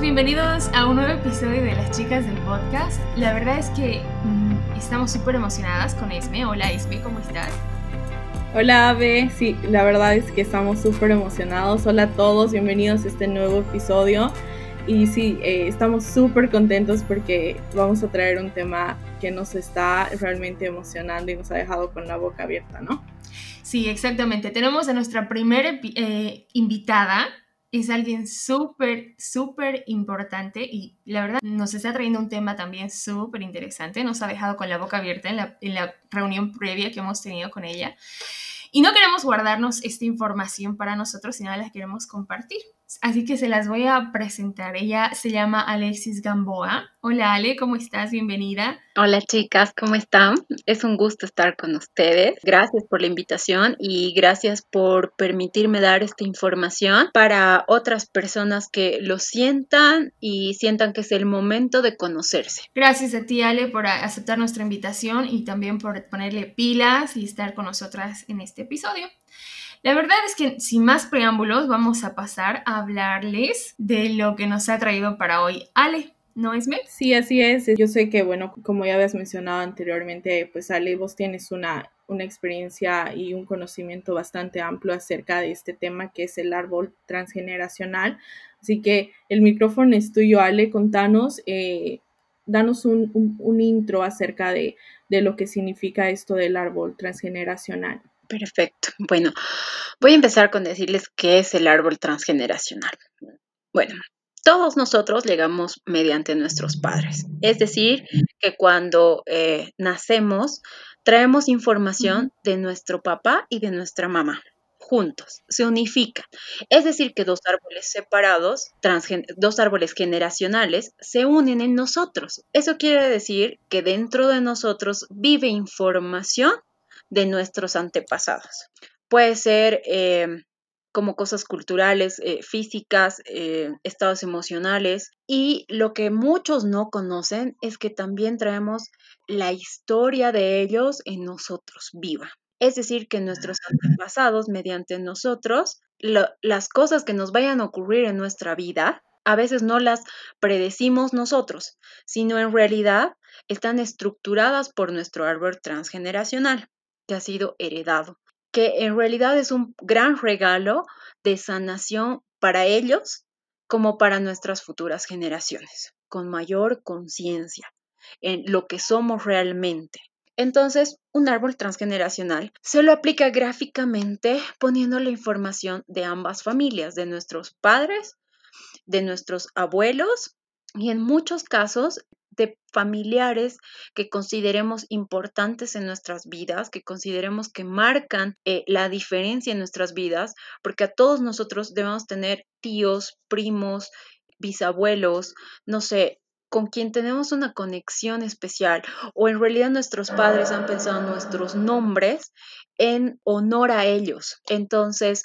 chicos, bienvenidos a un nuevo episodio de Las Chicas del Podcast. La verdad es que mm, estamos súper emocionadas con Esme. Hola Esme, ¿cómo estás? Hola Ave, sí, la verdad es que estamos súper emocionados. Hola a todos, bienvenidos a este nuevo episodio. Y sí, eh, estamos súper contentos porque vamos a traer un tema que nos está realmente emocionando y nos ha dejado con la boca abierta, ¿no? Sí, exactamente. Tenemos a nuestra primera eh, invitada. Es alguien súper, súper importante y la verdad nos está trayendo un tema también súper interesante. Nos ha dejado con la boca abierta en la, en la reunión previa que hemos tenido con ella. Y no queremos guardarnos esta información para nosotros, sino la queremos compartir. Así que se las voy a presentar. Ella se llama Alexis Gamboa. Hola Ale, ¿cómo estás? Bienvenida. Hola chicas, ¿cómo están? Es un gusto estar con ustedes. Gracias por la invitación y gracias por permitirme dar esta información para otras personas que lo sientan y sientan que es el momento de conocerse. Gracias a ti Ale por aceptar nuestra invitación y también por ponerle pilas y estar con nosotras en este episodio. La verdad es que sin más preámbulos vamos a pasar a hablarles de lo que nos ha traído para hoy Ale. ¿No es me? Sí, así es. Yo sé que, bueno, como ya habías mencionado anteriormente, pues Ale, vos tienes una, una experiencia y un conocimiento bastante amplio acerca de este tema que es el árbol transgeneracional. Así que el micrófono es tuyo, Ale. Contanos, eh, danos un, un, intro acerca de, de lo que significa esto del árbol transgeneracional. Perfecto. Bueno, voy a empezar con decirles qué es el árbol transgeneracional. Bueno, todos nosotros llegamos mediante nuestros padres. Es decir, que cuando eh, nacemos, traemos información de nuestro papá y de nuestra mamá juntos, se unifican. Es decir, que dos árboles separados, dos árboles generacionales, se unen en nosotros. Eso quiere decir que dentro de nosotros vive información de nuestros antepasados. Puede ser eh, como cosas culturales, eh, físicas, eh, estados emocionales. Y lo que muchos no conocen es que también traemos la historia de ellos en nosotros viva. Es decir, que nuestros antepasados, mediante nosotros, las cosas que nos vayan a ocurrir en nuestra vida, a veces no las predecimos nosotros, sino en realidad están estructuradas por nuestro árbol transgeneracional que ha sido heredado, que en realidad es un gran regalo de sanación para ellos como para nuestras futuras generaciones, con mayor conciencia en lo que somos realmente. Entonces, un árbol transgeneracional se lo aplica gráficamente poniendo la información de ambas familias, de nuestros padres, de nuestros abuelos y en muchos casos de familiares que consideremos importantes en nuestras vidas, que consideremos que marcan eh, la diferencia en nuestras vidas, porque a todos nosotros debemos tener tíos, primos, bisabuelos, no sé, con quien tenemos una conexión especial o en realidad nuestros padres han pensado nuestros nombres en honor a ellos. Entonces,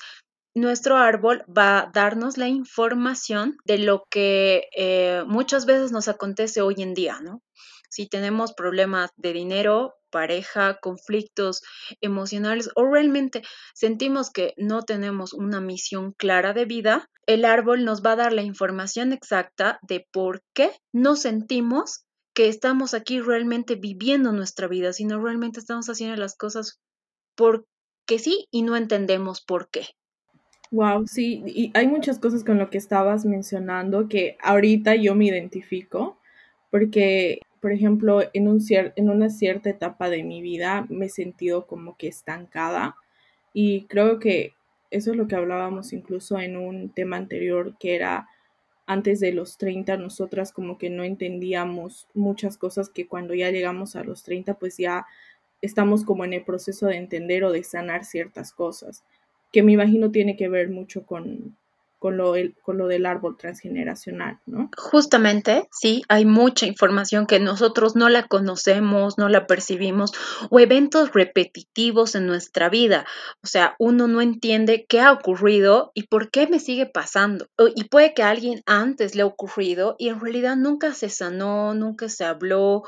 nuestro árbol va a darnos la información de lo que eh, muchas veces nos acontece hoy en día, ¿no? Si tenemos problemas de dinero, pareja, conflictos emocionales o realmente sentimos que no tenemos una misión clara de vida, el árbol nos va a dar la información exacta de por qué no sentimos que estamos aquí realmente viviendo nuestra vida, sino realmente estamos haciendo las cosas porque sí y no entendemos por qué. Wow, sí, y hay muchas cosas con lo que estabas mencionando que ahorita yo me identifico, porque, por ejemplo, en, un en una cierta etapa de mi vida me he sentido como que estancada y creo que eso es lo que hablábamos incluso en un tema anterior que era antes de los 30 nosotras como que no entendíamos muchas cosas que cuando ya llegamos a los 30 pues ya estamos como en el proceso de entender o de sanar ciertas cosas que me imagino tiene que ver mucho con, con lo, con lo del árbol transgeneracional, ¿no? Justamente, sí, hay mucha información que nosotros no la conocemos, no la percibimos, o eventos repetitivos en nuestra vida. O sea, uno no entiende qué ha ocurrido y por qué me sigue pasando. Y puede que a alguien antes le ha ocurrido y en realidad nunca se sanó, nunca se habló,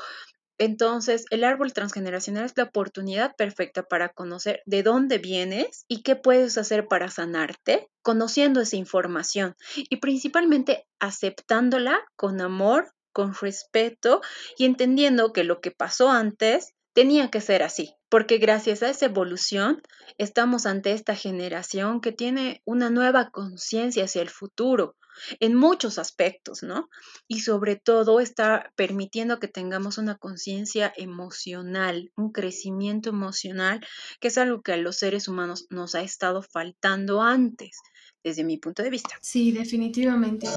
Entonces, el árbol transgeneracional es la oportunidad perfecta para conocer de dónde vienes y qué puedes hacer para sanarte, conociendo esa información y principalmente aceptándola con amor, con respeto y entendiendo que lo que pasó antes tenía que ser así, porque gracias a esa evolución estamos ante esta generación que tiene una nueva conciencia hacia el futuro en muchos aspectos, ¿no? Y sobre todo está permitiendo que tengamos una conciencia emocional, un crecimiento emocional, que es algo que a los seres humanos nos ha estado faltando antes, desde mi punto de vista. Sí, definitivamente.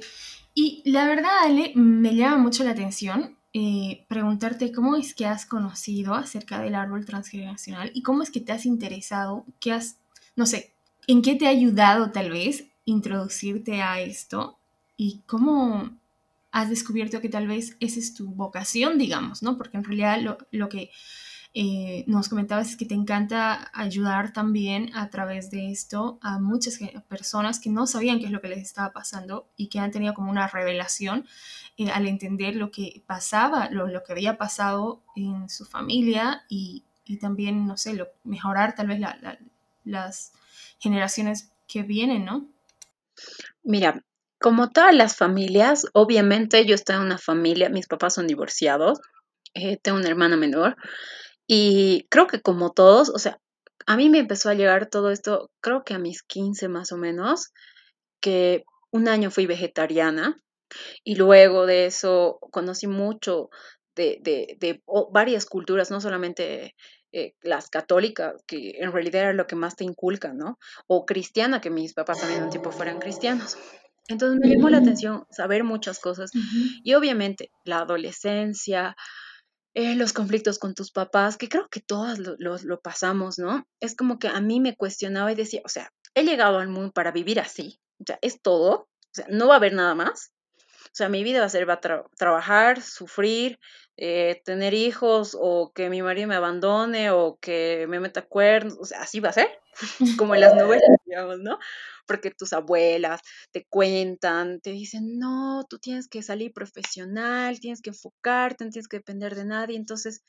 Y la verdad, Ale, me llama mucho la atención eh, preguntarte cómo es que has conocido acerca del árbol transgeneracional y cómo es que te has interesado, qué has, no sé, en qué te ha ayudado tal vez introducirte a esto y cómo has descubierto que tal vez esa es tu vocación, digamos, ¿no? Porque en realidad lo, lo que eh, nos comentabas es que te encanta ayudar también a través de esto a muchas personas que no sabían qué es lo que les estaba pasando y que han tenido como una revelación eh, al entender lo que pasaba, lo, lo, que había pasado en su familia y, y también, no sé, mejorar tal vez la, la, las generaciones que vienen, ¿no? Mira, como todas las familias, obviamente yo estoy en una familia, mis papás son divorciados, eh, tengo una hermana menor y creo que como todos, o sea, a mí me empezó a llegar todo esto, creo que a mis 15 más o menos, que un año fui vegetariana y luego de eso conocí mucho de, varias culturas, no solamente eh, las católicas, que en realidad era lo que más te inculcan, ¿no? O cristiana, que mis papás también un tiempo fueran cristianos. Entonces me llamó la atención saber muchas cosas y obviamente la adolescencia, eh, los conflictos con tus papás, que creo que todas lo, lo, pasamos, ¿no? Es como que a mí me cuestionaba y decía, o sea, he llegado al mundo para vivir así, o sea, es todo, o sea, no va a haber nada más. O sea, mi vida va a ser va a trabajar, sufrir, eh, tener hijos o que mi marido me abandone o que me meta cuernos, o sea, así va a ser, como en las novelas, digamos, ¿no? Porque tus abuelas te cuentan, te dicen, no, tú tienes que salir profesional, tienes que enfocarte, no tienes que depender de nadie. Entonces,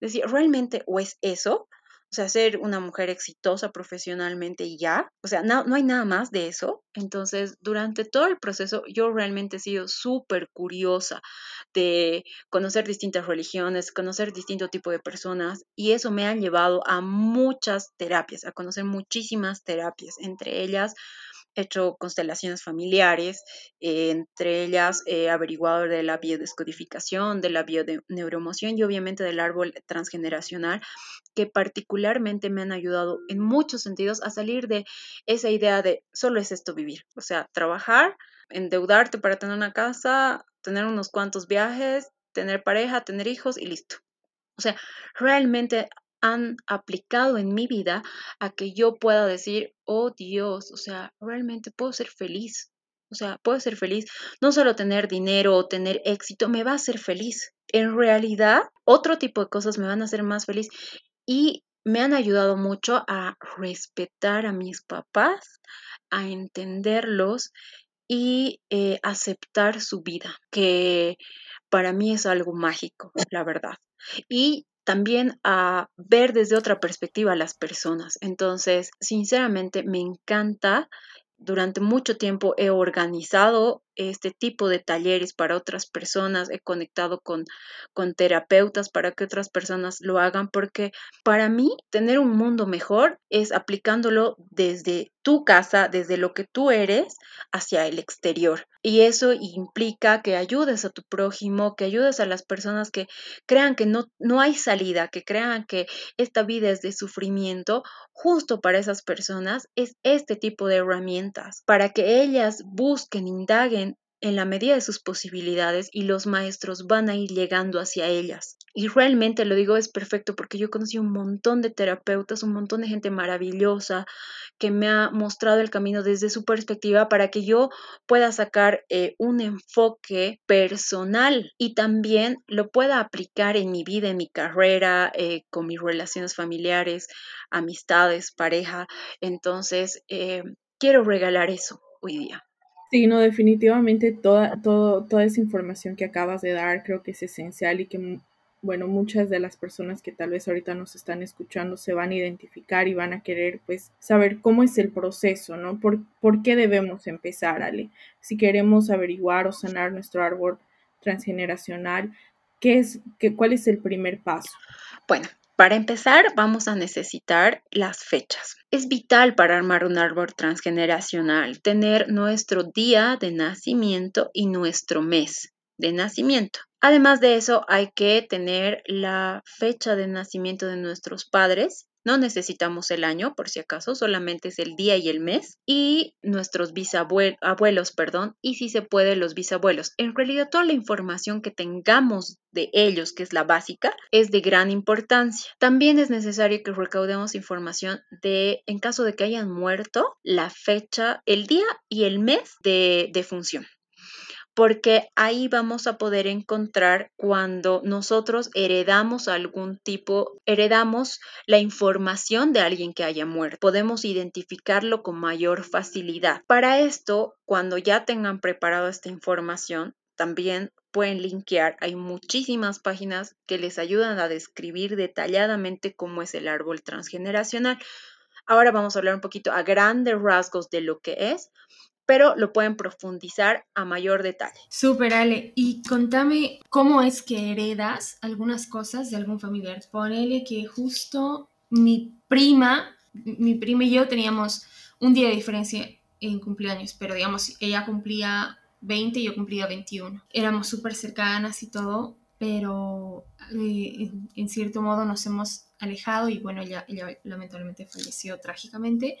decir, ¿realmente o es eso? O sea, ser una mujer exitosa profesionalmente y ya. O sea, no, no hay nada más de eso. Entonces, durante todo el proceso, yo realmente he sido súper curiosa de conocer distintas religiones, conocer distinto tipo de personas y eso me ha llevado a muchas terapias, a conocer muchísimas terapias, entre ellas hecho constelaciones familiares, eh, entre ellas eh, averiguado de la biodescodificación, de la bioneuroemoción y obviamente del árbol transgeneracional, que particularmente me han ayudado en muchos sentidos a salir de esa idea de solo es esto vivir, o sea, trabajar, endeudarte para tener una casa, tener unos cuantos viajes, tener pareja, tener hijos y listo. O sea, realmente han aplicado en mi vida a que yo pueda decir, oh Dios, o sea, realmente puedo ser feliz. O sea, puedo ser feliz. No solo tener dinero o tener éxito me va a hacer feliz. En realidad, otro tipo de cosas me van a hacer más feliz. Y me han ayudado mucho a respetar a mis papás, a entenderlos y eh, aceptar su vida, que para mí es algo mágico, la verdad. Y también a ver desde otra perspectiva a las personas. Entonces, sinceramente, me encanta durante mucho tiempo he organizado este tipo de talleres para otras personas, he conectado con, con terapeutas para que otras personas lo hagan, porque para mí tener un mundo mejor es aplicándolo desde tu casa, desde lo que tú eres, hacia el exterior. Y eso implica que ayudes a tu prójimo, que ayudes a las personas que crean que no, no hay salida, que crean que esta vida es de sufrimiento. Justo para esas personas es este tipo de herramientas, para que ellas busquen, indaguen en la medida de sus posibilidades y los maestros van a ir llegando hacia ellas. Y realmente lo digo es perfecto porque yo conocí un montón de terapeutas, un montón de gente maravillosa que me ha mostrado el camino desde su perspectiva para que yo pueda sacar eh, un enfoque personal y también lo pueda aplicar en mi vida, en mi carrera, eh, con mis relaciones familiares, amistades, pareja. Entonces, eh, quiero regalar eso hoy día. Sí, no, definitivamente toda, todo, toda esa información que acabas de dar creo que es esencial y que bueno, muchas de las personas que tal vez ahorita nos están escuchando se van a identificar y van a querer pues saber cómo es el proceso, ¿no? ¿Por, por qué debemos empezar, Ale? Si queremos averiguar o sanar nuestro árbol transgeneracional, ¿qué es, qué, ¿cuál es el primer paso? Bueno, para empezar, vamos a necesitar las fechas. Es vital para armar un árbol transgeneracional tener nuestro día de nacimiento y nuestro mes de nacimiento. Además de eso, hay que tener la fecha de nacimiento de nuestros padres no necesitamos el año, por si acaso, solamente es el día y el mes. Y nuestros bisabuelos, perdón, y si se puede los bisabuelos. En realidad, toda la información que tengamos de ellos, que es la básica, es de gran importancia. También es necesario que recaudemos información de, en caso de que hayan muerto, la fecha, el día y el mes de, de función porque ahí vamos a poder encontrar cuando nosotros heredamos algún tipo, heredamos la información de alguien que haya muerto. Podemos identificarlo con mayor facilidad. Para esto, cuando ya tengan preparado esta información, también pueden linkear. Hay muchísimas páginas que les ayudan a describir detalladamente cómo es el árbol transgeneracional. Ahora vamos a hablar un poquito a grandes rasgos de lo que es pero lo pueden profundizar a mayor detalle. Súper, Ale. Y contame cómo es que heredas algunas cosas de algún familiar. Ponele que justo mi prima, mi prima y yo teníamos un día de diferencia en cumpleaños, pero digamos, ella cumplía 20 y yo cumplía 21. Éramos súper cercanas y todo, pero eh, en, cierto modo nos hemos alejado y bueno, ella, ella lamentablemente falleció trágicamente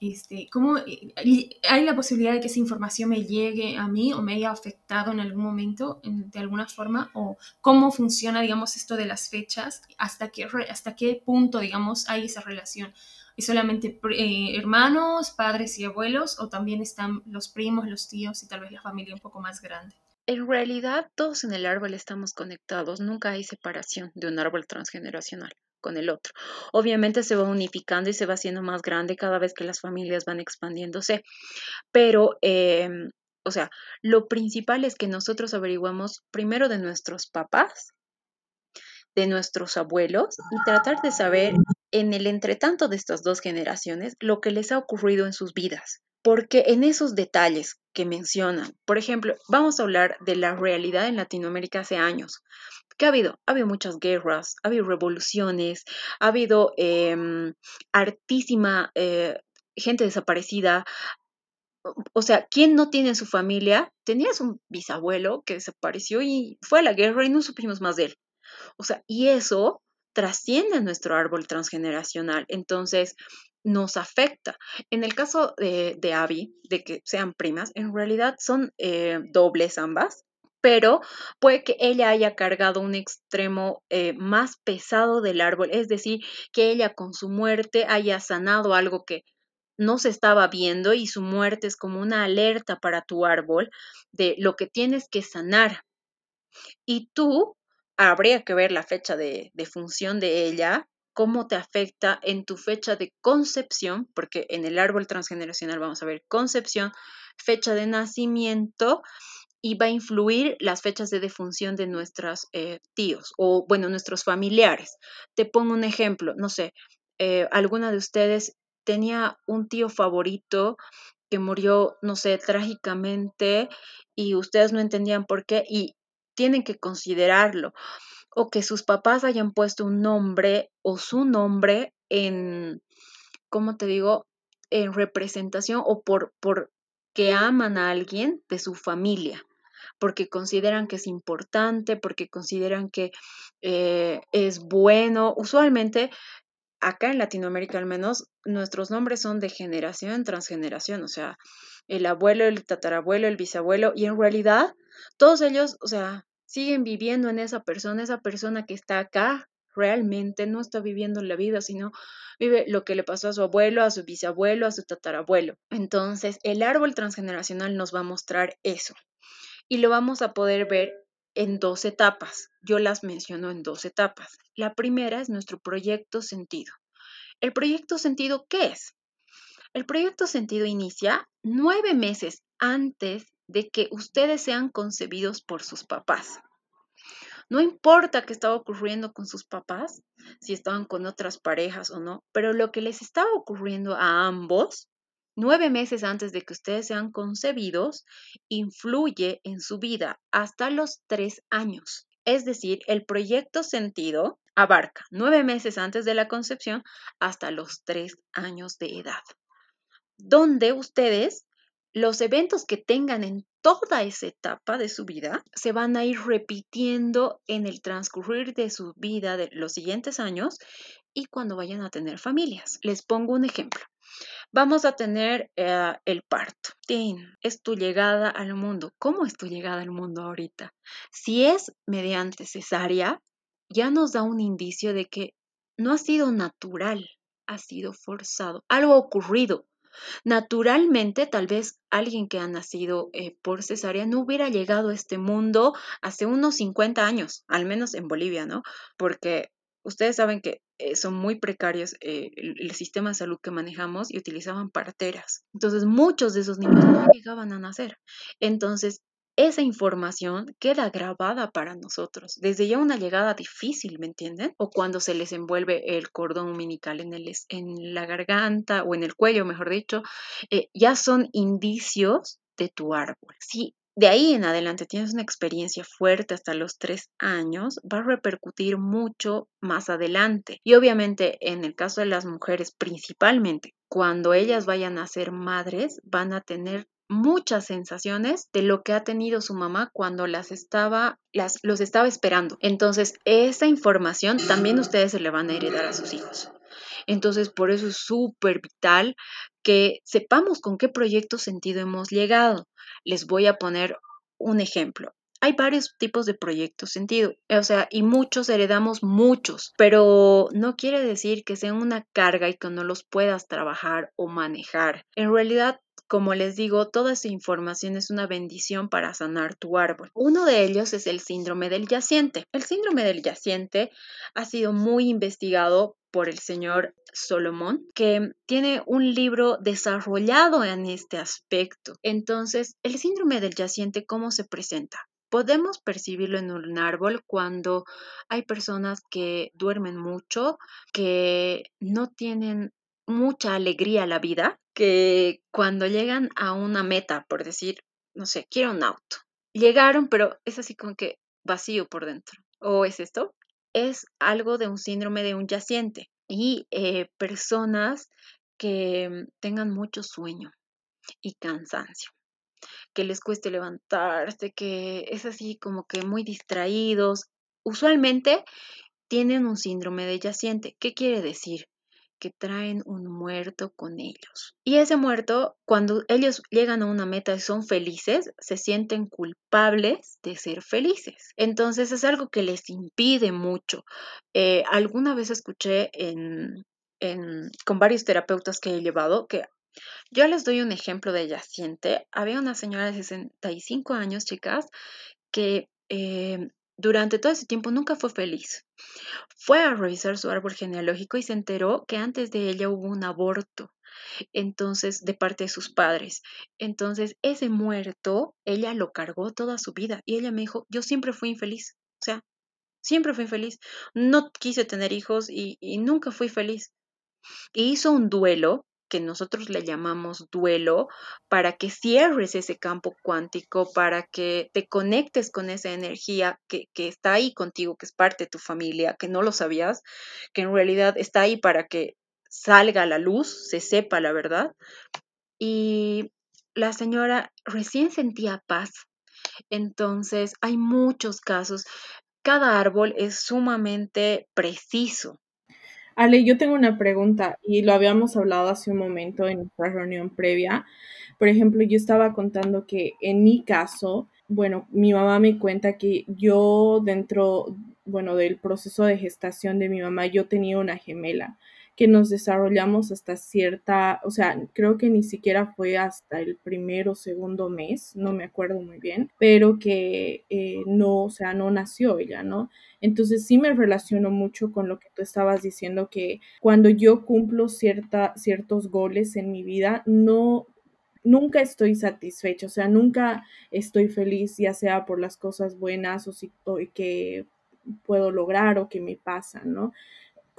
este, ¿cómo hay la posibilidad de que esa información me llegue a mí o me haya afectado en algún momento de alguna forma? ¿O cómo funciona, digamos, esto de las fechas? ¿Hasta qué, hasta qué punto, digamos, hay esa relación? ¿Es solamente eh, hermanos, padres y abuelos o también están los primos, los tíos y tal vez la familia un poco más grande? En realidad, todos en el árbol estamos conectados, nunca hay separación de un árbol transgeneracional con el otro. Obviamente se va unificando y se va haciendo más grande cada vez que las familias van expandiéndose, pero, em, o sea, lo principal es que nosotros averiguamos primero de nuestros papás, de nuestros abuelos y tratar de saber en el entretanto de estas dos generaciones lo que les ha ocurrido en sus vidas. Porque en esos detalles que mencionan, por ejemplo, vamos a hablar de la realidad en Latinoamérica hace años. ¿Qué ha habido? Ha habido muchas guerras, ha habido revoluciones, ha habido eh, hartísima eh, gente desaparecida. O sea, ¿quién no tiene en su familia? Tenías un bisabuelo que desapareció y fue a la guerra y no supimos más de él. O sea, y eso trasciende nuestro árbol transgeneracional. Entonces, nos afecta. En el caso de, de Abby, de que sean primas, en realidad son eh, dobles ambas pero puede que ella haya cargado un extremo eh, más pesado del árbol, es decir, que ella con su muerte haya sanado algo que no se estaba viendo y su muerte es como una alerta para tu árbol de lo que tienes que sanar. Y tú, habría que ver la fecha de, de función de ella, cómo te afecta en tu fecha de concepción, porque en el árbol transgeneracional vamos a ver concepción, fecha de nacimiento y va a influir las fechas de defunción de nuestros eh, tíos o, bueno, nuestros familiares. Te pongo un ejemplo, no sé, eh, alguna de ustedes tenía un tío favorito que murió, no sé, trágicamente y ustedes no entendían por qué y tienen que considerarlo. O que sus papás hayan puesto un nombre o su nombre en, ¿cómo te digo? En representación o por, por que aman a alguien de su familia porque consideran que es importante, porque consideran que eh, es bueno. Usualmente, acá en Latinoamérica al menos, nuestros nombres son de generación en transgeneración, o sea, el abuelo, el tatarabuelo, el bisabuelo, y en realidad todos ellos, o sea, siguen viviendo en esa persona, esa persona que está acá realmente no está viviendo la vida, sino vive lo que le pasó a su abuelo, a su bisabuelo, a su tatarabuelo. Entonces, el árbol transgeneracional nos va a mostrar eso y lo vamos a poder ver en dos etapas. Yo las menciono en dos etapas. La primera es nuestro proyecto sentido. ¿El proyecto sentido qué es? El proyecto sentido inicia nueve meses antes de que ustedes sean concebidos por sus papás. No importa qué estaba ocurriendo con sus papás, si estaban con otras parejas o no, pero lo que les estaba ocurriendo a ambos nueve meses antes de que ustedes sean concebidos influye en su vida hasta los tres años. Es decir, el proyecto sentido abarca nueve meses antes de la concepción hasta los tres años de edad, donde ustedes los eventos que tengan en toda esa etapa de su vida se van a ir repitiendo en el transcurrir de su vida de los siguientes años y cuando vayan a tener familias. Les pongo un ejemplo. Vamos a tener eh, el parto. es tu llegada al mundo. ¿Cómo es tu llegada al mundo ahorita? Si es mediante cesárea, ya nos da un indicio de que no ha sido natural, ha sido forzado. Algo ha ocurrido. Naturalmente, tal vez alguien que ha nacido eh, por cesárea no hubiera llegado a este mundo hace unos 50 años, al menos en Bolivia, ¿no? Porque ustedes saben que eh, son muy precarios eh, el, sistema de salud que manejamos y utilizaban parteras. Entonces, muchos de esos niños no llegaban a nacer. Entonces, esa información queda grabada para nosotros. Desde ya una llegada difícil, ¿me entienden? O cuando se les envuelve el cordón umbilical en, el, en la garganta o en el cuello, mejor dicho, eh, ya son indicios de tu árbol. Si de ahí en adelante tienes una experiencia fuerte hasta los tres años, va a repercutir mucho más adelante. Y obviamente en el caso de las mujeres principalmente, cuando ellas vayan a ser madres, van a tener muchas sensaciones de lo que ha tenido su mamá cuando las estaba, las, los estaba esperando. Entonces, esa información también ustedes se le van a heredar a sus hijos. Entonces, por eso es súper vital que sepamos con qué proyecto sentido hemos llegado. Les voy a poner un ejemplo. Hay varios tipos de proyectos sentido, o sea, y muchos heredamos muchos, pero no quiere decir que sean una carga y que no los puedas trabajar o manejar. En realidad, como les digo, toda esa información es una bendición para sanar tu árbol. Uno de ellos es el síndrome del yaciente. El síndrome del yaciente ha sido muy investigado por el señor Solomón, que tiene un libro desarrollado en este aspecto. Entonces, el síndrome del yaciente, ¿cómo se presenta? Podemos percibirlo en un árbol cuando hay personas que duermen mucho, que no tienen mucha alegría la vida, que cuando llegan a una meta, por decir, no sé, quiero un auto, llegaron, pero es así como que vacío por dentro. ¿O es esto? Es algo de un síndrome de un yaciente y eh, personas que tengan mucho sueño y cansancio que les cueste levantarse, que es así como que muy distraídos. Usualmente tienen un síndrome de yaciente. ¿Qué quiere decir? Que traen un muerto con ellos. Y ese muerto, cuando ellos llegan a una meta y son felices, se sienten culpables de ser felices. Entonces es algo que les impide mucho. Eh, alguna vez escuché en, con varios terapeutas que he llevado que yo les doy un ejemplo de yaciente. Había una señora de 65 años, chicas, que eh, durante todo ese tiempo nunca fue feliz. Fue a revisar su árbol genealógico y se enteró que antes de ella hubo un aborto, entonces, de parte de sus padres. Entonces, ese muerto, ella lo cargó toda su vida y ella me dijo, yo siempre fui infeliz, o sea, siempre fui infeliz. No quise tener hijos y, nunca fui feliz. Y hizo un duelo que nosotros le llamamos duelo, para que cierres ese campo cuántico, para que te conectes con esa energía que, está ahí contigo, que es parte de tu familia, que no lo sabías, que en realidad está ahí para que salga la luz, se sepa la verdad. Y la señora recién sentía paz. Entonces, hay muchos casos. Cada árbol es sumamente preciso. Ale, yo tengo una pregunta y lo habíamos hablado hace un momento en nuestra reunión previa. Por ejemplo, yo estaba contando que en mi caso, bueno, mi mamá me cuenta que yo dentro, bueno, del proceso de gestación de mi mamá, yo tenía una gemela que nos desarrollamos hasta cierta, o sea, creo que ni siquiera fue hasta el primero o segundo mes, no me acuerdo muy bien, pero que eh, no, o sea, no nació ella, ¿no? Entonces sí me relaciono mucho con lo que tú estabas diciendo, que cuando yo cumplo cierta, ciertos goles en mi vida, no, nunca estoy satisfecho, o sea, nunca estoy feliz, ya sea por las cosas buenas o, si, o que puedo lograr o que me pasa, ¿no?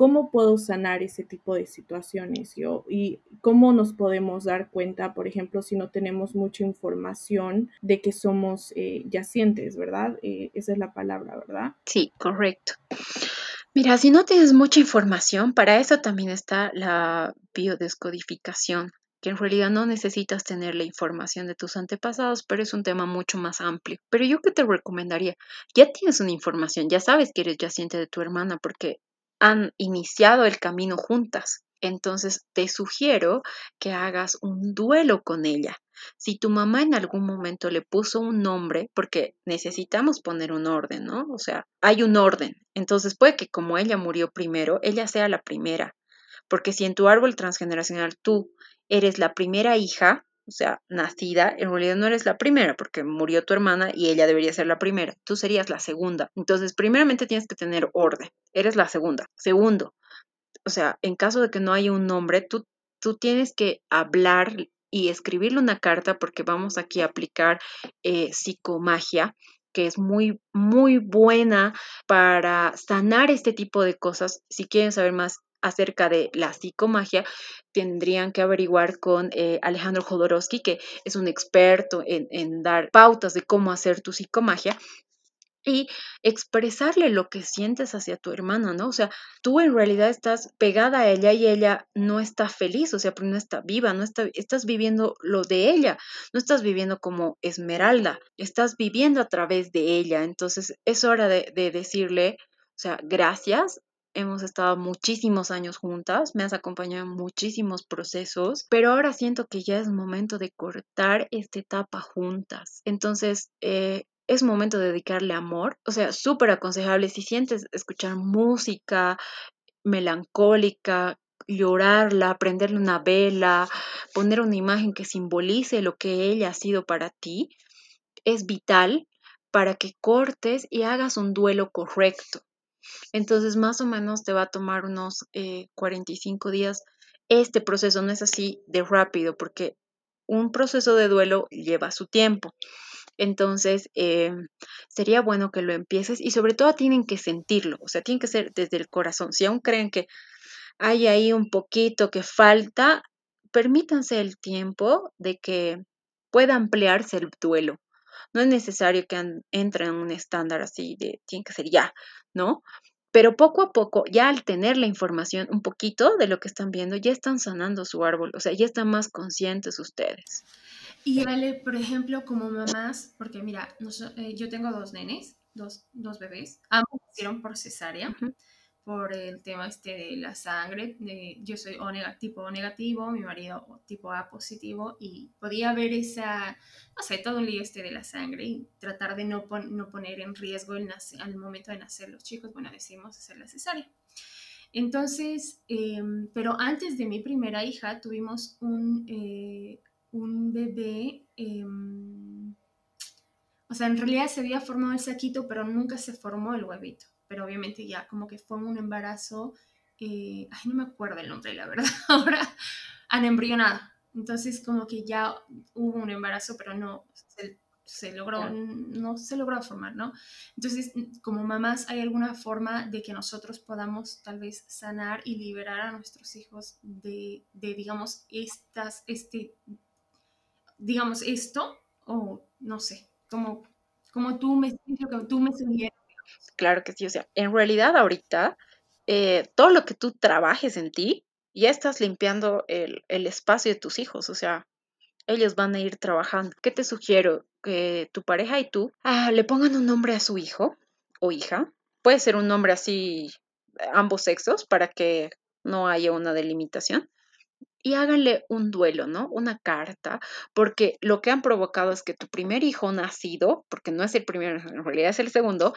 ¿Cómo puedo sanar ese tipo de situaciones yo? Y cómo nos podemos dar cuenta, por ejemplo, si no tenemos mucha información de que somos eh, yacientes, ¿verdad? Eh, esa es la palabra, ¿verdad? Sí, correcto. Mira, si no tienes mucha información, para eso también está la biodescodificación, que en realidad no necesitas tener la información de tus antepasados, pero es un tema mucho más amplio. Pero yo que te recomendaría, ya tienes una información, ya sabes que eres yaciente de tu hermana porque han iniciado el camino juntas. Entonces te sugiero que hagas un duelo con ella. Si tu mamá en algún momento le puso un nombre, porque necesitamos poner un orden, ¿no? O sea, hay un orden. Entonces puede que como ella murió primero, ella sea la primera. Porque si en tu árbol transgeneracional tú eres la primera hija, o sea, nacida, en realidad no eres la primera porque murió tu hermana y ella debería ser la primera. Tú serías la segunda. Entonces, primeramente tienes que tener orden. Eres la segunda. Segundo, o sea, en caso de que no haya un nombre, tú, tú tienes que hablar y escribirle una carta porque vamos aquí a aplicar eh, psicomagia que es muy, muy buena para sanar este tipo de cosas. Si quieren saber más, acerca de la psicomagia, tendrían que averiguar con eh, Alejandro Jodorowsky, que es un experto en, dar pautas de cómo hacer tu psicomagia y expresarle lo que sientes hacia tu hermana, ¿no? O sea, tú en realidad estás pegada a ella y ella no está feliz, o sea, no está viva, no está, estás viviendo lo de ella, no estás viviendo como Esmeralda, estás viviendo a través de ella, entonces es hora de, de decirle, o sea, gracias, hemos estado muchísimos años juntas, me has acompañado en muchísimos procesos, pero ahora siento que ya es momento de cortar esta etapa juntas. Entonces, eh, es momento de dedicarle amor, o sea, súper aconsejable si sientes escuchar música melancólica, llorarla, prenderle una vela, poner una imagen que simbolice lo que ella ha sido para ti, es vital para que cortes y hagas un duelo correcto. Entonces, más o menos te va a tomar unos 45 eh, días. Este proceso no es así de rápido porque un proceso de duelo lleva su tiempo. Entonces, em, sería bueno que lo empieces y sobre todo tienen que sentirlo, o sea, tienen que ser desde el corazón. Si aún creen que hay ahí un poquito que falta, permítanse el tiempo de que pueda ampliarse el duelo. No es necesario que entren en un estándar así de tiene que ser ya, ¿no? Pero poco a poco, ya al tener la información un poquito de lo que están viendo, ya están sanando su árbol, o sea, ya están más conscientes ustedes. Y vale, por ejemplo, como mamás, porque mira, eh, yo tengo dos nenes, dos, dos bebés, ambos nacieron por cesárea por el tema este de la sangre. De, yo soy o tipo negativo, mi marido tipo A positivo y podía ver esa, no sé, todo el lío este de la sangre y tratar de no, no poner en riesgo el al momento de nacer los chicos. Bueno, decimos hacer la cesárea. Entonces, em, pero antes de mi primera hija tuvimos un, eh, un bebé, em, o sea, en realidad se había formado el saquito, pero nunca se formó el huevito pero obviamente ya como que fue un embarazo, eh, ay, no me acuerdo el nombre, la verdad, ahora, anembrionado. Entonces como que ya hubo un embarazo, pero no se, logró, no se logró formar, ¿no? Entonces, como mamás, ¿hay alguna forma de que nosotros podamos tal vez sanar y liberar a nuestros hijos de, de digamos, estas, este, digamos, esto? O no sé, como, como tú me, tú me sugieres Claro que sí, o sea, en realidad ahorita eh, todo lo que tú trabajes en ti, ya estás limpiando el, espacio de tus hijos, o sea, ellos van a ir trabajando. ¿Qué te sugiero? Que tu pareja y tú ah, le pongan un nombre a su hijo o hija. Puede ser un nombre así, ambos sexos, para que no haya una delimitación. Y háganle un duelo, ¿no? Una carta, porque lo que han provocado es que tu primer hijo nacido, porque no es el primero, en realidad es el segundo,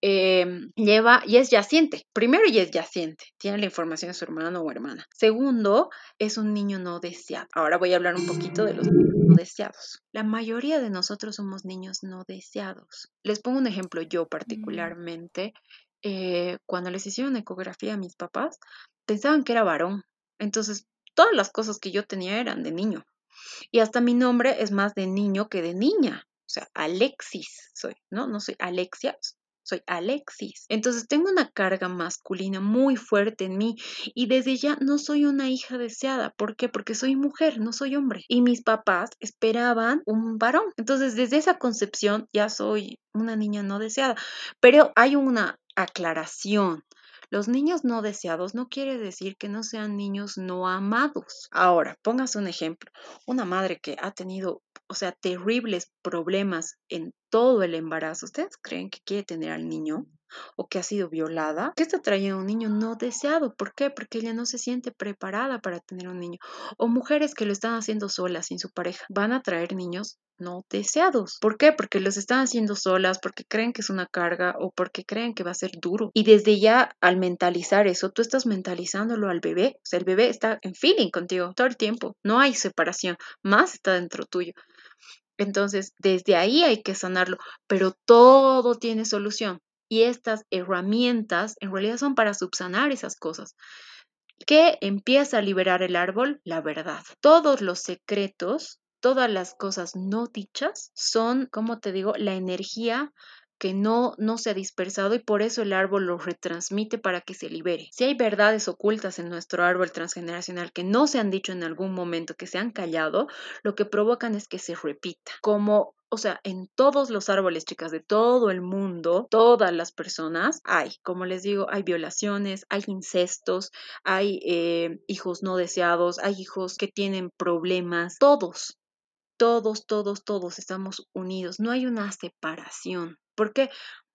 Em, lleva y es yaciente. Primero, y es yaciente, tiene la información de su hermano o hermana. Segundo, es un niño no deseado. Ahora voy a hablar un poquito de los niños no deseados. La mayoría de nosotros somos niños no deseados. Les pongo un ejemplo, yo mm. particularmente, eh, cuando les hicieron ecografía a mis papás, pensaban que era varón. Entonces, todas las cosas que yo tenía eran de niño. Y hasta mi nombre es más de niño que de niña. O sea, Alexis soy, ¿no? No soy Alexia, soy Alexis. Entonces tengo una carga masculina muy fuerte en mí y desde ya no soy una hija deseada. ¿Por qué? Porque soy mujer, no soy hombre. Y mis papás esperaban un varón. Entonces desde esa concepción ya soy una niña no deseada. Pero hay una aclaración. Los niños no deseados no quiere decir que no sean niños no amados. Ahora, póngase un ejemplo. Una madre que ha tenido, o sea, terribles problemas en todo el embarazo. ¿Ustedes creen que quiere tener al niño? O que ha sido violada, ¿qué está trayendo un niño no deseado? ¿Por qué? Porque ella no se siente preparada para tener un niño. O mujeres que lo están haciendo solas, sin su pareja, van a traer niños no deseados. ¿Por qué? Porque los están haciendo solas, porque creen que es una carga o porque creen que va a ser duro. Y desde ya, al mentalizar eso, tú estás mentalizándolo al bebé. O sea, el bebé está en feeling contigo todo el tiempo. No hay separación, más está dentro tuyo. Entonces, desde ahí hay que sanarlo, pero todo tiene solución. Y estas herramientas en realidad son para subsanar esas cosas. ¿Qué empieza a liberar el árbol? La verdad. Todos los secretos, todas las cosas no dichas son, como te digo, la energía que no, no se ha dispersado y por eso el árbol lo retransmite para que se libere. Si hay verdades ocultas en nuestro árbol transgeneracional que no se han dicho en algún momento, que se han callado, lo que provocan es que se repita. Como o sea, en todos los árboles, chicas, de todo el mundo, todas las personas hay, como les digo, hay violaciones, hay incestos, hay eh, hijos no deseados, hay hijos que tienen problemas, todos, todos, todos, todos estamos unidos, no hay una separación. ¿Por qué?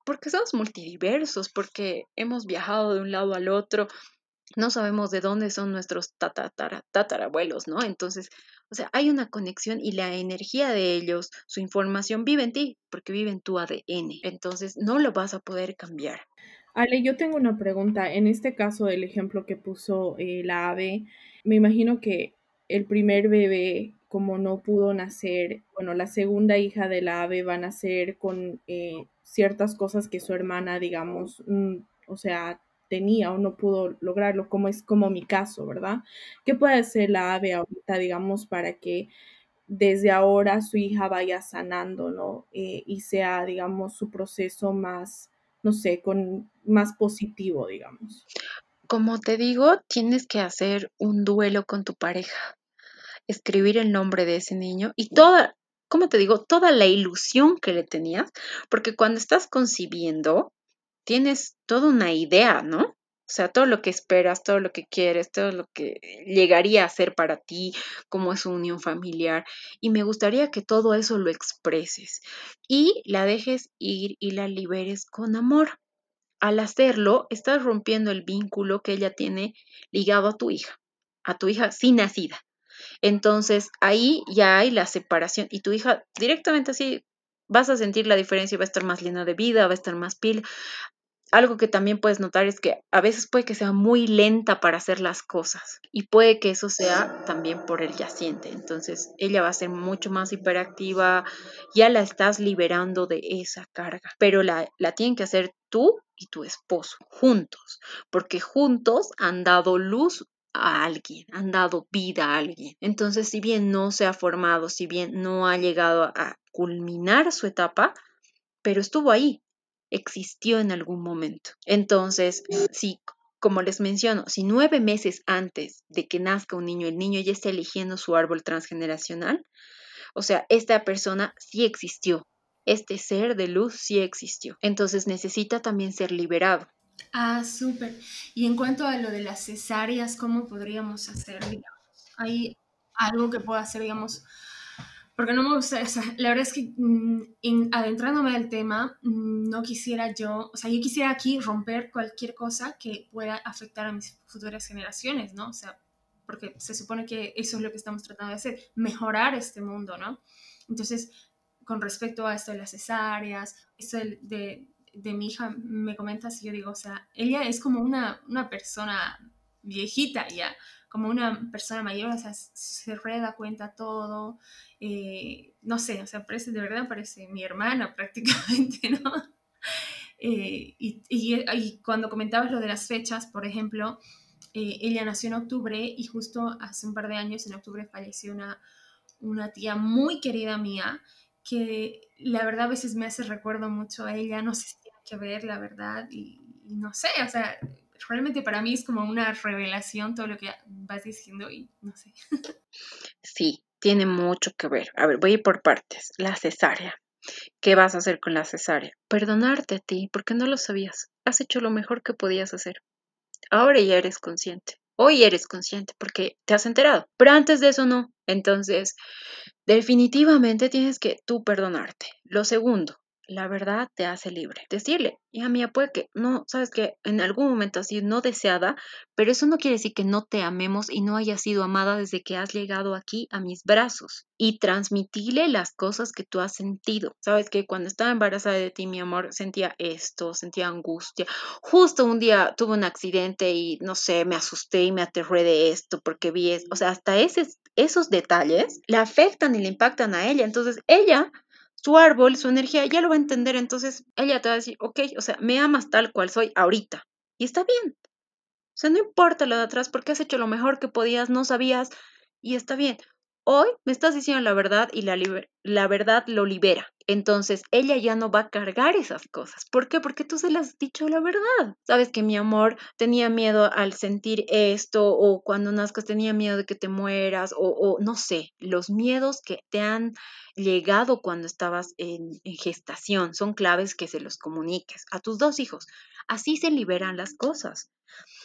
Porque somos multidiversos, porque hemos viajado de un lado al otro, no sabemos de dónde son nuestros tatarabuelos, ¿no? Entonces, o sea, hay una conexión y la energía de ellos, su información vive en ti, porque vive en tu ADN. Entonces, no lo vas a poder cambiar. Ale, yo tengo una pregunta. En este caso, el ejemplo que puso eh, la ave, me imagino que el primer bebé como no pudo nacer, bueno, la segunda hija de la ave va a nacer con eh, ciertas cosas que su hermana, digamos, mm, o sea, tenía o no pudo lograrlo, como es como mi caso, ¿verdad? ¿Qué puede hacer la ave ahorita, digamos, para que desde ahora su hija vaya sanando, ¿no? Eh, y sea, digamos, su proceso más, no sé, con más positivo, digamos. Como te digo, tienes que hacer un duelo con tu pareja escribir el nombre de ese niño y toda, ¿cómo te digo? Toda la ilusión que le tenías, porque cuando estás concibiendo, tienes toda una idea, ¿no? O sea, todo lo que esperas, todo lo que quieres, todo lo que llegaría a ser para ti, como es unión familiar. Y me gustaría que todo eso lo expreses y la dejes ir y la liberes con amor. Al hacerlo, estás rompiendo el vínculo que ella tiene ligado a tu hija, a tu hija sin nacida. Entonces ahí ya hay la separación y tu hija directamente así vas a sentir la diferencia, va a estar más llena de vida, va a estar más pila. Algo que también puedes notar es que a veces puede que sea muy lenta para hacer las cosas y puede que eso sea también por el yaciente. Entonces ella va a ser mucho más hiperactiva, ya la estás liberando de esa carga, pero la, la tienen que hacer tú y tu esposo juntos, porque juntos han dado luz a alguien, han dado vida a alguien. Entonces, si bien no se ha formado, si bien no ha llegado a culminar su etapa, pero estuvo ahí, existió en algún momento. Entonces, si, como les menciono, si nueve meses antes de que nazca un niño, el niño ya está eligiendo su árbol transgeneracional, o sea, esta persona sí existió, este ser de luz sí existió. Entonces necesita también ser liberado. Ah, súper. Y en cuanto a lo de las cesáreas, ¿cómo podríamos hacer, ¿Hay algo que pueda hacer, digamos? Porque no me gusta, o sea, la verdad es que mm, adentrándome al tema, mm, no quisiera yo, o sea, yo quisiera aquí romper cualquier cosa que pueda afectar a mis futuras generaciones, ¿no? O sea, porque se supone que eso es lo que estamos tratando de hacer, mejorar este mundo, ¿no? Entonces, con respecto a esto de las cesáreas, esto de, de mi hija me comentas y yo digo, o sea, ella es como una, una persona viejita ya, como una persona mayor, o sea, se reda cuenta todo, eh, no sé, o sea, parece, de verdad parece mi hermana prácticamente, ¿no? Eh, y, y, cuando comentabas lo de las fechas, por ejemplo, eh, ella nació en octubre y justo hace un par de años, en octubre, falleció una, una tía muy querida mía, que la verdad a veces me hace recuerdo mucho a ella, no sé si que ver, la verdad, y, no sé, o sea, realmente para mí es como una revelación todo lo que vas diciendo y no sé. Sí, tiene mucho que ver. A ver, voy a ir por partes. La cesárea. ¿Qué vas a hacer con la cesárea? Perdonarte a ti, porque no lo sabías. Has hecho lo mejor que podías hacer. Ahora ya eres consciente. Hoy eres consciente porque te has enterado. Pero antes de eso no. Entonces, definitivamente tienes que tú perdonarte. Lo segundo, la verdad te hace libre. Decirle, hija mía, puede que no, sabes que en algún momento así no deseada, pero eso no quiere decir que no te amemos y no hayas sido amada desde que has llegado aquí a mis brazos. Y transmitirle las cosas que tú has sentido. Sabes que cuando estaba embarazada de ti, mi amor, sentía esto, sentía angustia. Justo un día tuve un accidente y no sé, me asusté y me aterré de esto porque vi, eso. o sea, hasta ese, esos detalles le afectan y le impactan a ella. Entonces, ella su árbol, su energía, ya lo va a entender, entonces ella te va a decir, ok, o sea, me amas tal cual soy ahorita. Y está bien. O sea, no importa lo de atrás porque has hecho lo mejor que podías, no sabías, y está bien. Hoy me estás diciendo la verdad y la, la verdad lo libera. Entonces ella ya no va a cargar esas cosas. ¿Por qué? Porque tú se las has dicho la verdad. Sabes que mi amor tenía miedo al sentir esto o cuando nazcas tenía miedo de que te mueras o, no sé, los miedos que te han llegado cuando estabas en, en gestación son claves que se los comuniques a tus dos hijos. Así se liberan las cosas.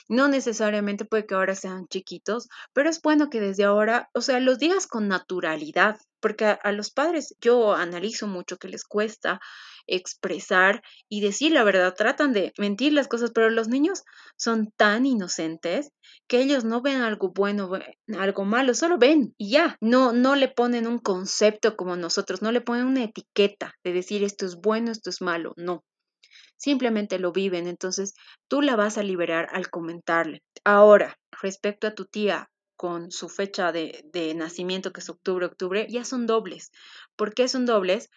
No necesariamente puede que ahora sean chiquitos, pero es bueno que desde ahora, o sea, los digas con naturalidad, porque a, los padres yo analizo mucho que les cuesta expresar y decir la verdad, tratan de mentir las cosas, pero los niños son tan inocentes que ellos no ven algo bueno, algo malo, solo ven y ya, no no le ponen un concepto como nosotros, no le ponen una etiqueta de decir esto es bueno, esto es malo, no simplemente lo viven, entonces tú la vas a liberar al comentarle. Ahora, respecto a tu tía con su fecha de, nacimiento, que es octubre, octubre, ya son dobles. ¿Por qué son dobles?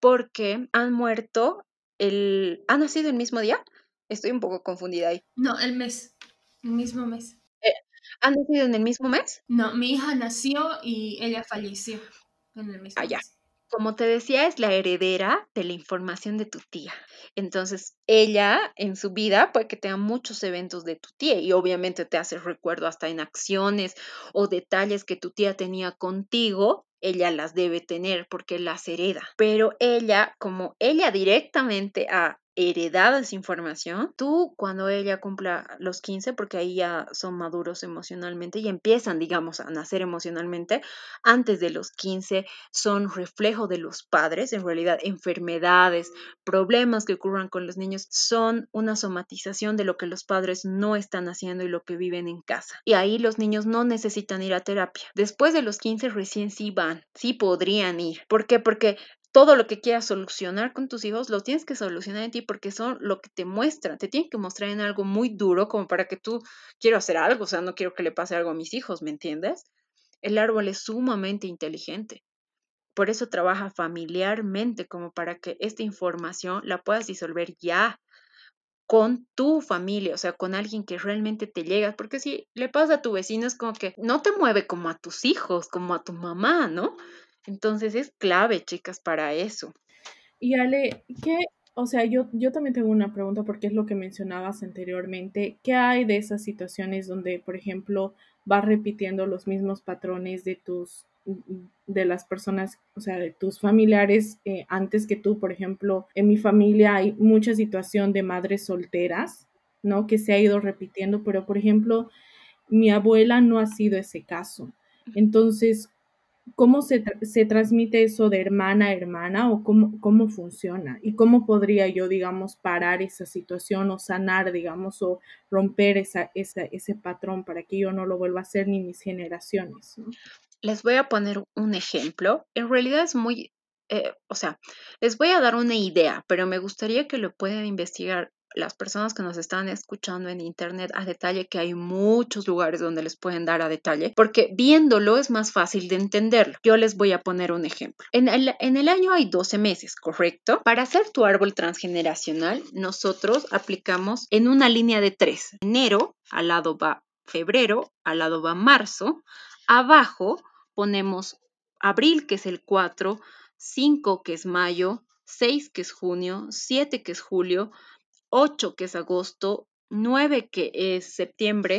Porque han muerto el... ¿Ha nacido el mismo día? Estoy un poco confundida ahí. No, el mes, el mismo mes. Eh, ¿Han nacido en el mismo mes? No, mi hija nació y ella falleció en el mismo ah, mes. Como te decía, es la heredera de la información de tu tía. Entonces, ella en su vida puede que tenga muchos eventos de tu tía y obviamente te hace recuerdo hasta en acciones o detalles que tu tía tenía contigo ella las debe tener porque las hereda. Pero ella, como ella directamente ha heredado esa información, tú cuando ella cumpla los 15, porque ahí ya son maduros emocionalmente y empiezan, digamos, a nacer emocionalmente, antes de los 15 son reflejo de los padres, en realidad enfermedades, problemas que ocurran con los niños son una somatización de lo que los padres no están haciendo y lo que viven en casa. Y ahí los niños no necesitan ir a terapia. Después de los 15 recién sí van, sí podrían ir. ¿Por qué? Porque todo lo que quieras solucionar con tus hijos, lo tienes que solucionar en ti porque son lo que te muestran, te tienen que mostrar en algo muy duro como para que tú quiero hacer algo, o sea, no quiero que le pase algo a mis hijos, ¿me entiendes? El árbol es sumamente inteligente. Por eso trabaja familiarmente como para que esta información la puedas disolver ya con tu familia, o sea, con alguien que realmente te llega, porque si le pasa a tu vecino es como que no te mueve como a tus hijos, como a tu mamá, ¿no? Entonces es clave, chicas, para eso. Y Ale, ¿qué? O sea, yo, yo también tengo una pregunta porque es lo que mencionabas anteriormente. ¿Qué hay de esas situaciones donde, por ejemplo, vas repitiendo los mismos patrones de tus de las personas, o sea, de tus familiares eh, antes que tú, por ejemplo, en mi familia hay mucha situación de madres solteras, ¿no? Que se ha ido repitiendo, pero por ejemplo, mi abuela no ha sido ese caso. Entonces, ¿Cómo se, se, transmite eso de hermana a hermana o cómo, cómo funciona? ¿Y cómo podría yo, digamos, parar esa situación o sanar, digamos, o romper esa, esa, ese patrón para que yo no lo vuelva a hacer ni mis generaciones? Les voy a poner un ejemplo. En realidad es muy, eh, o sea, les voy a dar una idea, pero me gustaría que lo puedan investigar las personas que nos están escuchando en internet a detalle, que hay muchos lugares donde les pueden dar a detalle, porque viéndolo es más fácil de entenderlo. Yo les voy a poner un ejemplo. En el, en el año hay 12 meses, ¿correcto? Para hacer tu árbol transgeneracional, nosotros aplicamos en una línea de tres. Enero, al lado va febrero, al lado va marzo, abajo ponemos abril, que es el 4, 5, que es mayo, 6 que es junio, 7 que es julio, 8 que es agosto, 9 que es septiembre,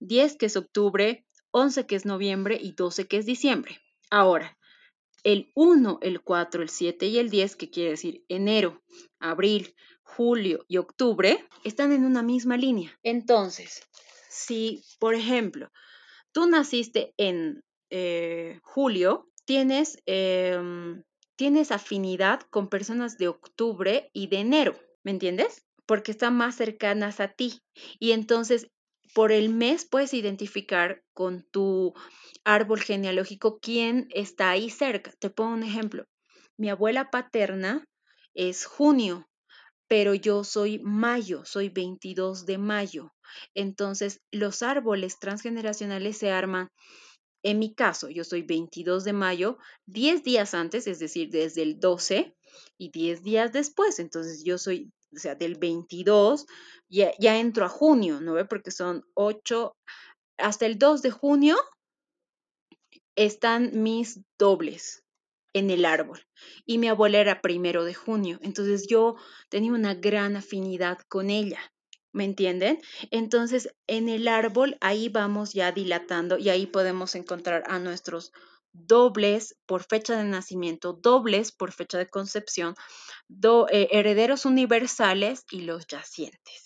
10 que es octubre, 11 que es noviembre y 12 que es diciembre. Ahora, el 1, el 4, el 7 y el 10, que quiere decir enero, abril, julio y octubre, están en una misma línea. Entonces, si, por ejemplo, tú naciste en eh, julio, tienes, em, tienes afinidad con personas de octubre y de enero, ¿me entiendes? Porque están más cercanas a ti. Y entonces, por el mes puedes identificar con tu árbol genealógico quién está ahí cerca. Te pongo un ejemplo. Mi abuela paterna es junio, pero yo soy mayo, soy 22 de mayo. Entonces, los árboles transgeneracionales se arman, en mi caso, yo soy 22 de mayo, 10 días antes, es decir, desde el 12 y 10 días después. Entonces, yo soy, o sea, del 22, ya, ya entro a junio, ¿no ve? Porque son 8, hasta el 2 de junio están mis dobles en el árbol. Y mi abuela era primero de junio, entonces yo tenía una gran afinidad con ella. ¿Me entienden? Entonces, en el árbol ahí vamos ya dilatando y ahí podemos encontrar a nuestros dobles por fecha de nacimiento, dobles por fecha de concepción, eh, herederos universales y los yacientes.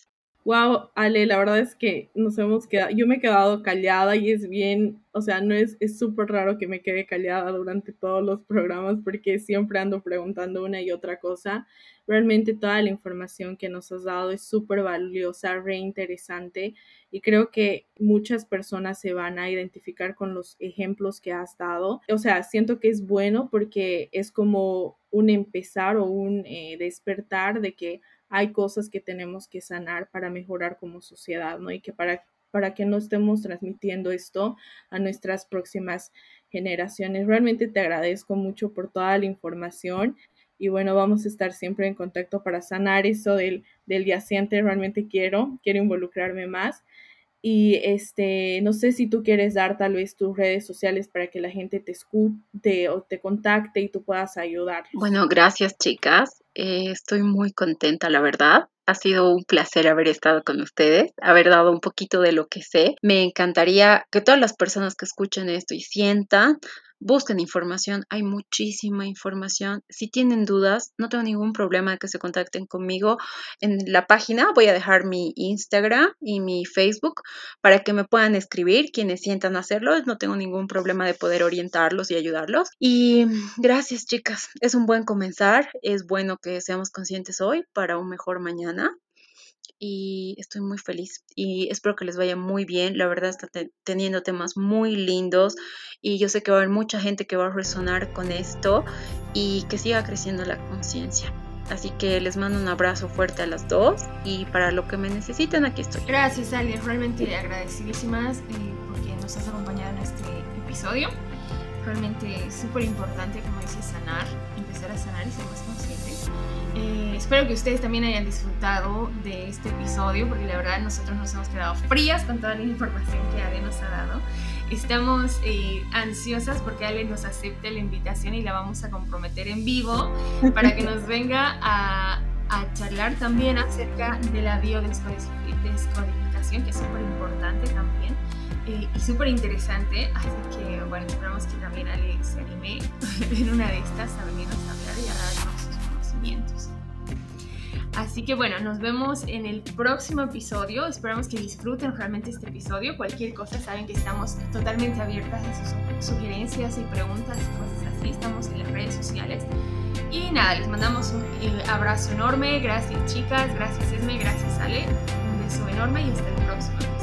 Wow, Ale, la verdad es que nos hemos quedado, yo me he quedado callada y es bien, o sea, no es, súper raro que me quede callada durante todos los programas porque siempre ando preguntando una y otra cosa. Realmente toda la información que nos has dado es súper valiosa, re interesante y creo que muchas personas se van a identificar con los ejemplos que has dado. O sea, siento que es bueno porque es como un empezar o un eh, despertar de que hay cosas que tenemos que sanar para mejorar como sociedad, ¿no? Y que para, para que no estemos transmitiendo esto a nuestras próximas generaciones. Realmente te agradezco mucho por toda la información y bueno, vamos a estar siempre en contacto para sanar eso del, del yaciente. Realmente quiero, quiero involucrarme más. Y este, no sé si tú quieres dar tal vez tus redes sociales para que la gente te escute o te contacte y tú puedas ayudar. Bueno, gracias chicas. Eh, estoy muy contenta, la verdad. Ha sido un placer haber estado con ustedes, haber dado un poquito de lo que sé. Me encantaría que todas las personas que escuchen esto y sientan busquen información, hay muchísima información. Si tienen dudas, no tengo ningún problema de que se contacten conmigo en la página. Voy a dejar mi Instagram y mi Facebook para que me puedan escribir quienes sientan hacerlo. No tengo ningún problema de poder orientarlos y ayudarlos. Y gracias chicas, es un buen comenzar. Es bueno que seamos conscientes hoy para un mejor mañana y estoy muy feliz y espero que les vaya muy bien. La verdad está teniendo temas muy lindos y yo sé que va a haber mucha gente que va a resonar con esto y que siga creciendo la conciencia. Así que les mando un abrazo fuerte a las dos y para lo que me necesiten aquí estoy. Gracias Ali, realmente agradecidísimas eh, porque nos has acompañado en este episodio. Realmente súper importante, como dices, sanar, empezar a sanar y ser más. Eh, espero que ustedes también hayan disfrutado de este episodio, porque la verdad nosotros nos hemos quedado frías con toda la información que Ale nos ha dado. Estamos eh, ansiosas porque Ale nos acepte la invitación y la vamos a comprometer en vivo para que nos venga a, a charlar también acerca de la biodescodificación, que es súper importante también. Eh, y súper interesante, así que bueno, esperamos que también Ale se anime en una de estas a venirnos a hablar y a darnos Así que bueno, nos vemos en el próximo episodio. Esperamos que disfruten realmente este episodio. Cualquier cosa, saben que estamos totalmente abiertas a sus sugerencias y preguntas así. Estamos en las redes sociales. Y nada, les mandamos un eh, abrazo enorme. Gracias chicas, gracias Esme, gracias Ale. Un beso enorme y hasta el próximo